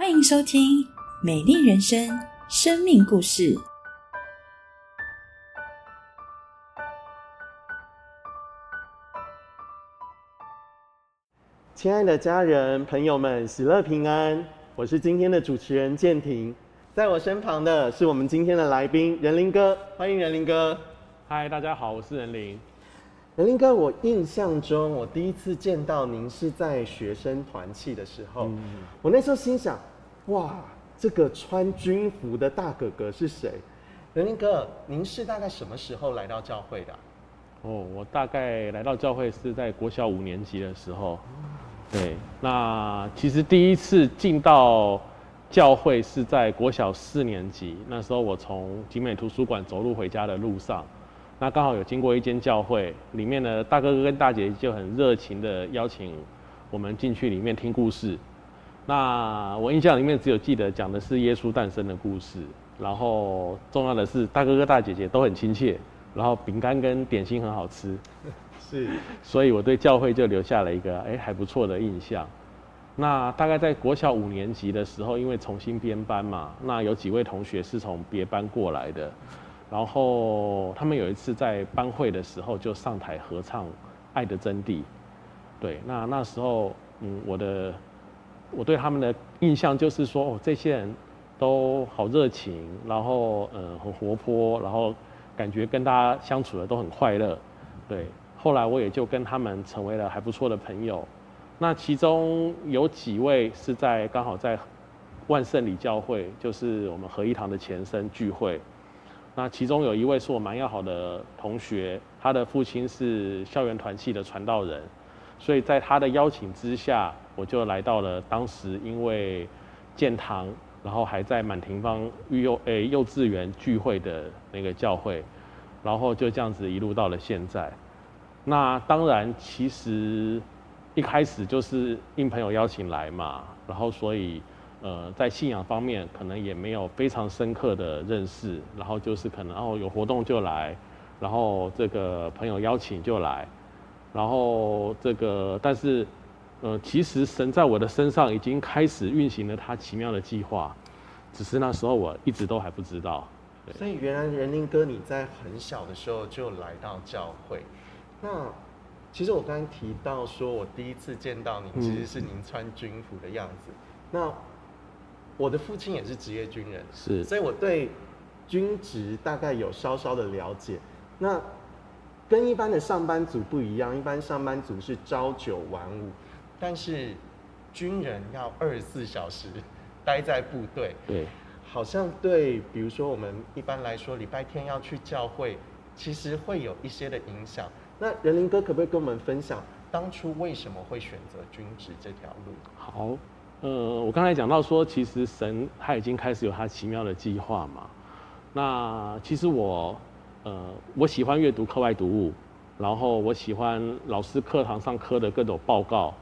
欢迎收听《美丽人生》生命故事。亲爱的家人、朋友们，喜乐平安！我是今天的主持人建廷，在我身旁的是我们今天的来宾任林哥，欢迎任林哥。嗨，大家好，我是任林。任林哥，我印象中我第一次见到您是在学生团契的时候，我那时候心想，哇，这个穿军服的大哥哥是谁？仁林哥，您是大概什么时候来到教会的？哦，我大概来到教会是在国小五年级的时候。对，那其实第一次进到教会是在国小四年级，那时候我从景美图书馆走路回家的路上，那刚好有经过一间教会，里面的大哥哥跟大姐姐就很热情的邀请我们进去里面听故事。那我印象里面只有记得讲的是耶稣诞生的故事，然后重要的是大哥哥大姐姐都很亲切，然后饼干跟点心很好吃。是，所以我对教会就留下了一个哎还不错的印象。那大概在国小五年级的时候，因为重新编班嘛，那有几位同学是从别班过来的，然后他们有一次在班会的时候就上台合唱《爱的真谛》。对，那那时候嗯，我的我对他们的印象就是说，哦，这些人都好热情，然后嗯很活泼，然后感觉跟大家相处的都很快乐，对。后来我也就跟他们成为了还不错的朋友，那其中有几位是在刚好在万圣里教会，就是我们合一堂的前身聚会。那其中有一位是我蛮要好的同学，他的父亲是校园团契的传道人，所以在他的邀请之下，我就来到了当时因为建堂，然后还在满庭芳育幼诶幼稚园聚会的那个教会，然后就这样子一路到了现在。那当然，其实一开始就是应朋友邀请来嘛，然后所以呃，在信仰方面可能也没有非常深刻的认识，然后就是可能哦有活动就来，然后这个朋友邀请就来，然后这个但是呃，其实神在我的身上已经开始运行了他奇妙的计划，只是那时候我一直都还不知道。所以原来仁林哥你在很小的时候就来到教会。那其实我刚刚提到说，我第一次见到你，其实是您穿军服的样子。那我的父亲也是职业军人，是，所以我对军职大概有稍稍的了解。那跟一般的上班族不一样，一般上班族是朝九晚五，但是军人要二十四小时 待在部队。对，好像对，比如说我们一般来说礼拜天要去教会，其实会有一些的影响。那仁林哥可不可以跟我们分享当初为什么会选择军职这条路？好，呃，我刚才讲到说，其实神他已经开始有他奇妙的计划嘛。那其实我，呃，我喜欢阅读课外读物，然后我喜欢老师课堂上课的各种报告，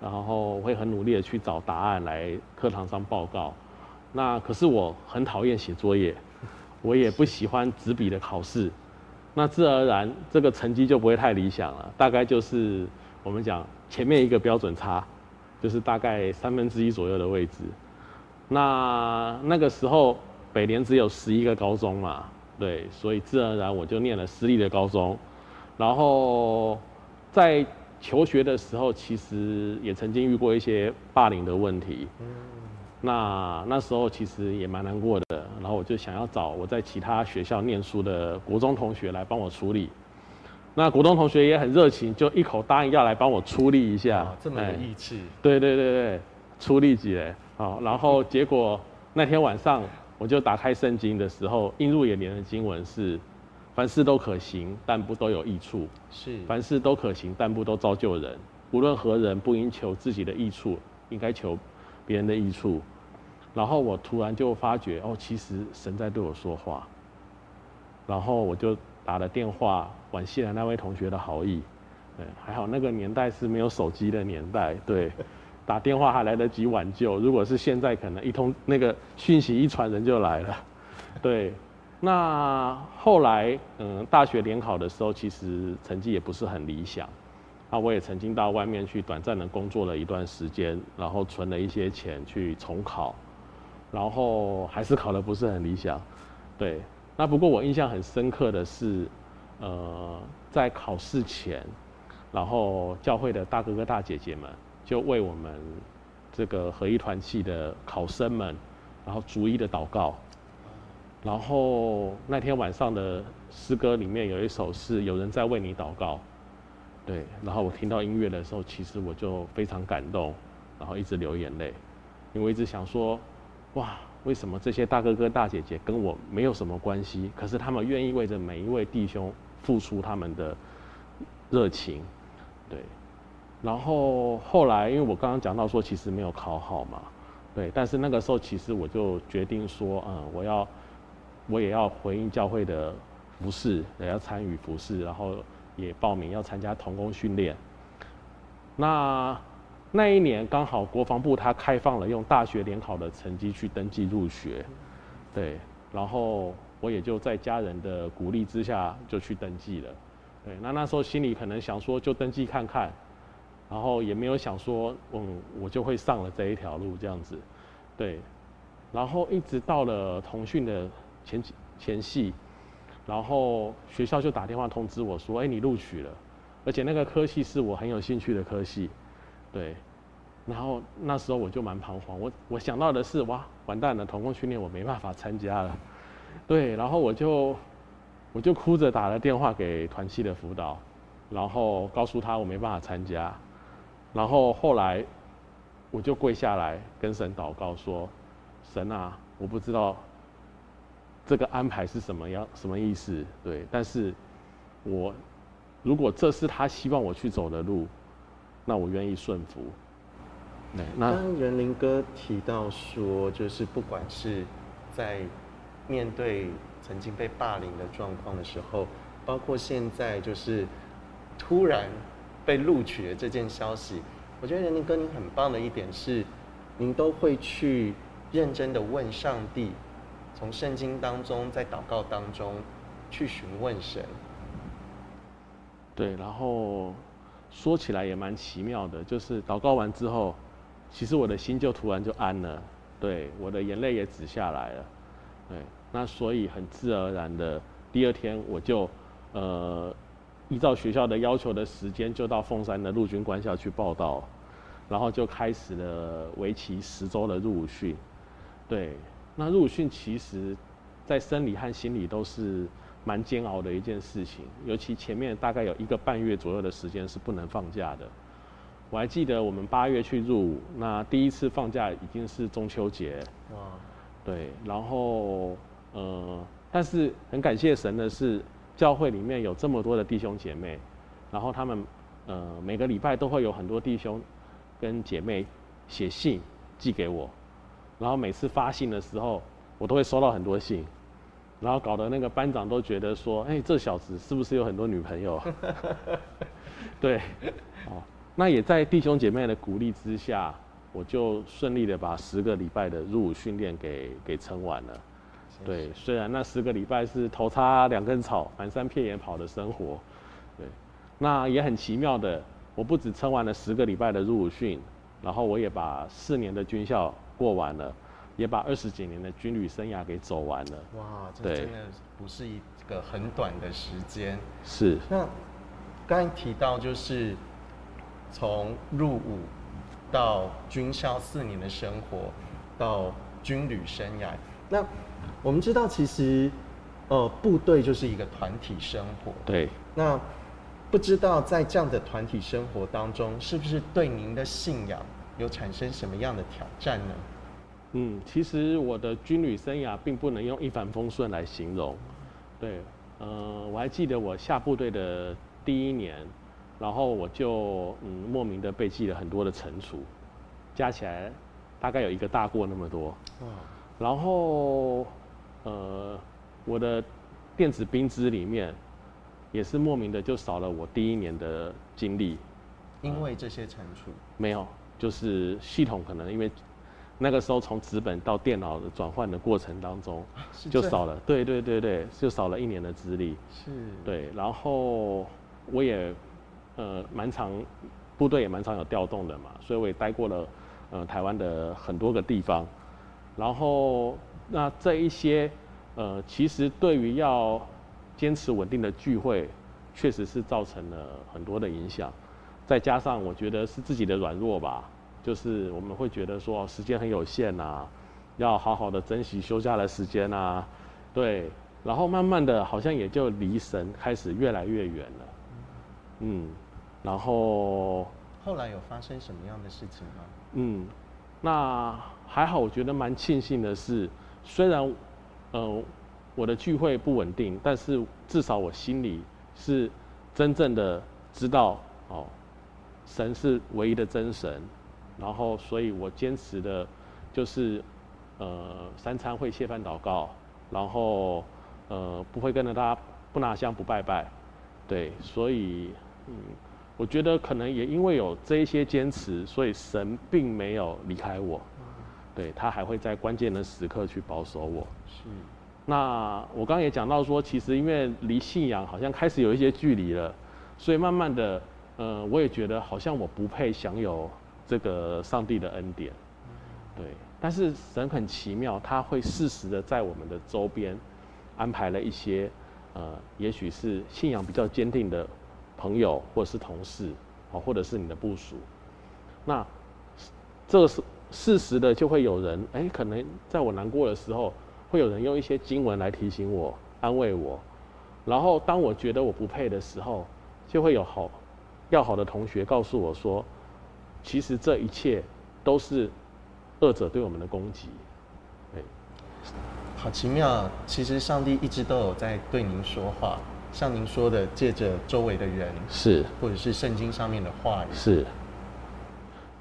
然后会很努力的去找答案来课堂上报告。那可是我很讨厌写作业，我也不喜欢纸笔的考试。那自然而然，这个成绩就不会太理想了。大概就是我们讲前面一个标准差，就是大概三分之一左右的位置。那那个时候北联只有十一个高中嘛，对，所以自然而然我就念了私立的高中。然后在求学的时候，其实也曾经遇过一些霸凌的问题。那那时候其实也蛮难过的，然后我就想要找我在其他学校念书的国中同学来帮我处理。那股东同学也很热情，就一口答应要来帮我出力一下。这么有义气。对对对对，出力几嘞？好，然后结果那天晚上我就打开圣经的时候，映入眼帘的经文是：凡事都可行，但不都有益处；是凡事都可行，但不都造就人。无论何人，不应求自己的益处，应该求。别人的益处，然后我突然就发觉哦，其实神在对我说话。然后我就打了电话，感谢了那位同学的好意。对，还好那个年代是没有手机的年代，对，打电话还来得及挽救。如果是现在，可能一通那个讯息一传，人就来了。对，那后来嗯，大学联考的时候，其实成绩也不是很理想。那我也曾经到外面去短暂的工作了一段时间，然后存了一些钱去重考，然后还是考得不是很理想，对。那不过我印象很深刻的是，呃，在考试前，然后教会的大哥哥大姐姐们就为我们这个合一团契的考生们，然后逐一的祷告。然后那天晚上的诗歌里面有一首是有人在为你祷告，对。然后我听到音乐的时候，其实我就非常感动，然后一直流眼泪，因为一直想说，哇。为什么这些大哥哥大姐姐跟我没有什么关系？可是他们愿意为着每一位弟兄付出他们的热情，对。然后后来，因为我刚刚讲到说，其实没有考好嘛，对。但是那个时候，其实我就决定说，嗯，我要，我也要回应教会的服饰，也要参与服饰，然后也报名要参加童工训练。那。那一年刚好国防部他开放了用大学联考的成绩去登记入学，对，然后我也就在家人的鼓励之下就去登记了，对，那那时候心里可能想说就登记看看，然后也没有想说嗯我就会上了这一条路这样子，对，然后一直到了同训的前几前戏，然后学校就打电话通知我说哎你录取了，而且那个科系是我很有兴趣的科系，对。然后那时候我就蛮彷徨，我我想到的是哇，完蛋了，童工训练我没办法参加了，对，然后我就我就哭着打了电话给团契的辅导，然后告诉他我没办法参加，然后后来我就跪下来跟神祷告说，神啊，我不知道这个安排是什么样什么意思，对，但是我如果这是他希望我去走的路，那我愿意顺服。刚仁林哥提到说，就是不管是在面对曾经被霸凌的状况的时候，包括现在就是突然被录取的这件消息，我觉得仁林哥您很棒的一点是，您都会去认真的问上帝，从圣经当中在祷告当中去询问神。对，然后说起来也蛮奇妙的，就是祷告完之后。其实我的心就突然就安了，对，我的眼泪也止下来了，对，那所以很自然而然的，第二天我就，呃，依照学校的要求的时间，就到凤山的陆军官校去报道，然后就开始了为期十周的入伍训，对，那入伍训其实，在生理和心理都是蛮煎熬的一件事情，尤其前面大概有一个半月左右的时间是不能放假的。我还记得我们八月去入伍，那第一次放假已经是中秋节。哇，对，然后呃，但是很感谢神的是，教会里面有这么多的弟兄姐妹，然后他们呃每个礼拜都会有很多弟兄跟姐妹写信寄给我，然后每次发信的时候，我都会收到很多信，然后搞得那个班长都觉得说，哎，这小子是不是有很多女朋友？对，哦。那也在弟兄姐妹的鼓励之下，我就顺利的把十个礼拜的入伍训练给给撑完了。对，虽然那十个礼拜是头插两根草、满山遍野跑的生活，对，那也很奇妙的，我不止撑完了十个礼拜的入伍训，然后我也把四年的军校过完了，也把二十几年的军旅生涯给走完了。哇，这真的不是一个很短的时间。是。那刚才提到就是。从入伍到军校四年的生活，到军旅生涯，那我们知道，其实呃，部队就是一个团体生活。对。那不知道在这样的团体生活当中，是不是对您的信仰有产生什么样的挑战呢？嗯，其实我的军旅生涯并不能用一帆风顺来形容。对，呃，我还记得我下部队的第一年。然后我就嗯莫名的被记了很多的惩处，加起来大概有一个大过那么多。然后呃我的电子兵资里面也是莫名的就少了我第一年的经历。因为这些惩处？没有，就是系统可能因为那个时候从纸本到电脑的转换的过程当中就少了。对对对对，就少了一年的资历。是。对，然后我也。呃，蛮长，部队也蛮常有调动的嘛，所以我也待过了，呃，台湾的很多个地方。然后那这一些，呃，其实对于要坚持稳定的聚会，确实是造成了很多的影响。再加上我觉得是自己的软弱吧，就是我们会觉得说时间很有限呐，要好好的珍惜休假的时间呐，对。然后慢慢的，好像也就离神开始越来越远了。嗯，然后后来有发生什么样的事情吗？嗯，那还好，我觉得蛮庆幸的是，虽然呃我的聚会不稳定，但是至少我心里是真正的知道哦，神是唯一的真神。然后，所以我坚持的就是呃三餐会谢饭祷告，然后。呃，不会跟着他不拿香不拜拜，对，所以嗯，我觉得可能也因为有这一些坚持，所以神并没有离开我，对他还会在关键的时刻去保守我。是。那我刚刚也讲到说，其实因为离信仰好像开始有一些距离了，所以慢慢的，呃，我也觉得好像我不配享有这个上帝的恩典，对。但是神很奇妙，他会适时的在我们的周边。安排了一些，呃，也许是信仰比较坚定的朋友，或者是同事，哦，或者是你的部属。那这个是事实的，就会有人，哎，可能在我难过的时候，会有人用一些经文来提醒我、安慰我。然后当我觉得我不配的时候，就会有好要好的同学告诉我说，其实这一切都是恶者对我们的攻击。哎好奇妙，其实上帝一直都有在对您说话，像您说的，借着周围的人是，或者是圣经上面的话语。是，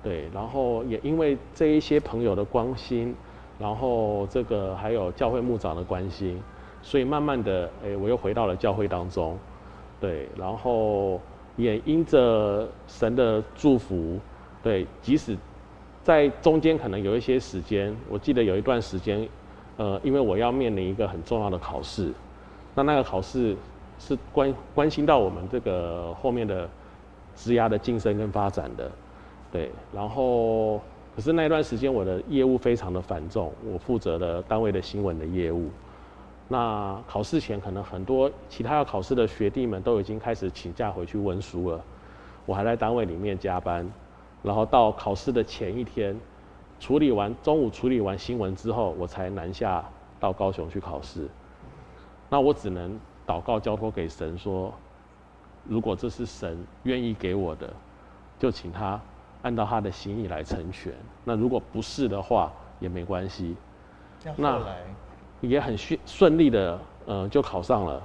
对，然后也因为这一些朋友的关心，然后这个还有教会牧长的关心，所以慢慢的，哎，我又回到了教会当中，对，然后也因着神的祝福，对，即使在中间可能有一些时间，我记得有一段时间。呃，因为我要面临一个很重要的考试，那那个考试是关关心到我们这个后面的职涯的晋升跟发展的，对。然后，可是那段时间我的业务非常的繁重，我负责的单位的新闻的业务。那考试前可能很多其他要考试的学弟们都已经开始请假回去温书了，我还在单位里面加班，然后到考试的前一天。处理完中午处理完新闻之后，我才南下到高雄去考试。那我只能祷告交托给神说，如果这是神愿意给我的，就请他按照他的心意来成全。那如果不是的话，也没关系。那也很顺顺利的，呃，就考上了。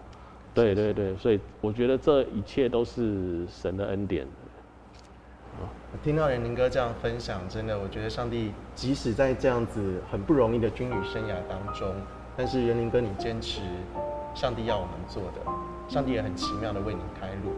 对对对，所以我觉得这一切都是神的恩典。听到仁林哥这样分享，真的，我觉得上帝即使在这样子很不容易的军旅生涯当中，但是仁林哥你坚持上帝要我们做的，上帝也很奇妙的为你开路。